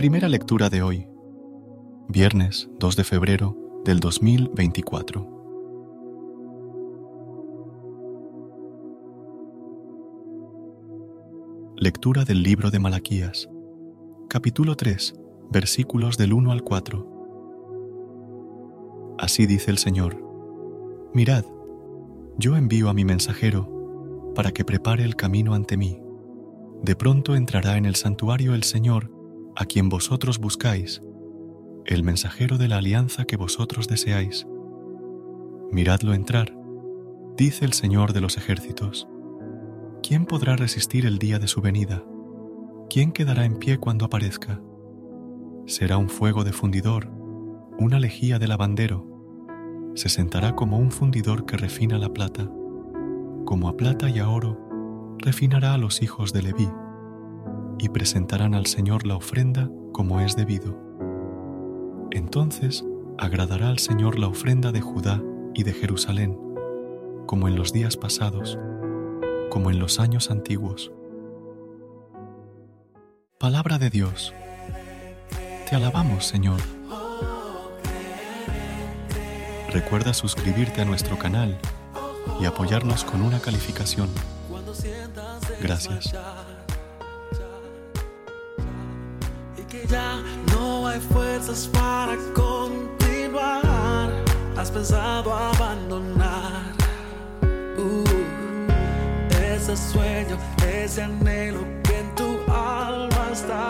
Primera lectura de hoy, viernes 2 de febrero del 2024. Lectura del libro de Malaquías, capítulo 3, versículos del 1 al 4. Así dice el Señor, mirad, yo envío a mi mensajero para que prepare el camino ante mí. De pronto entrará en el santuario el Señor, a quien vosotros buscáis, el mensajero de la alianza que vosotros deseáis. Miradlo entrar, dice el Señor de los ejércitos. ¿Quién podrá resistir el día de su venida? ¿Quién quedará en pie cuando aparezca? Será un fuego de fundidor, una lejía de lavandero. Se sentará como un fundidor que refina la plata. Como a plata y a oro, refinará a los hijos de Leví y presentarán al Señor la ofrenda como es debido. Entonces agradará al Señor la ofrenda de Judá y de Jerusalén, como en los días pasados, como en los años antiguos. Palabra de Dios. Te alabamos, Señor. Recuerda suscribirte a nuestro canal y apoyarnos con una calificación. Gracias. Ya no hay fuerzas para continuar. Has pensado abandonar uh, ese sueño, ese anhelo que en tu alma está.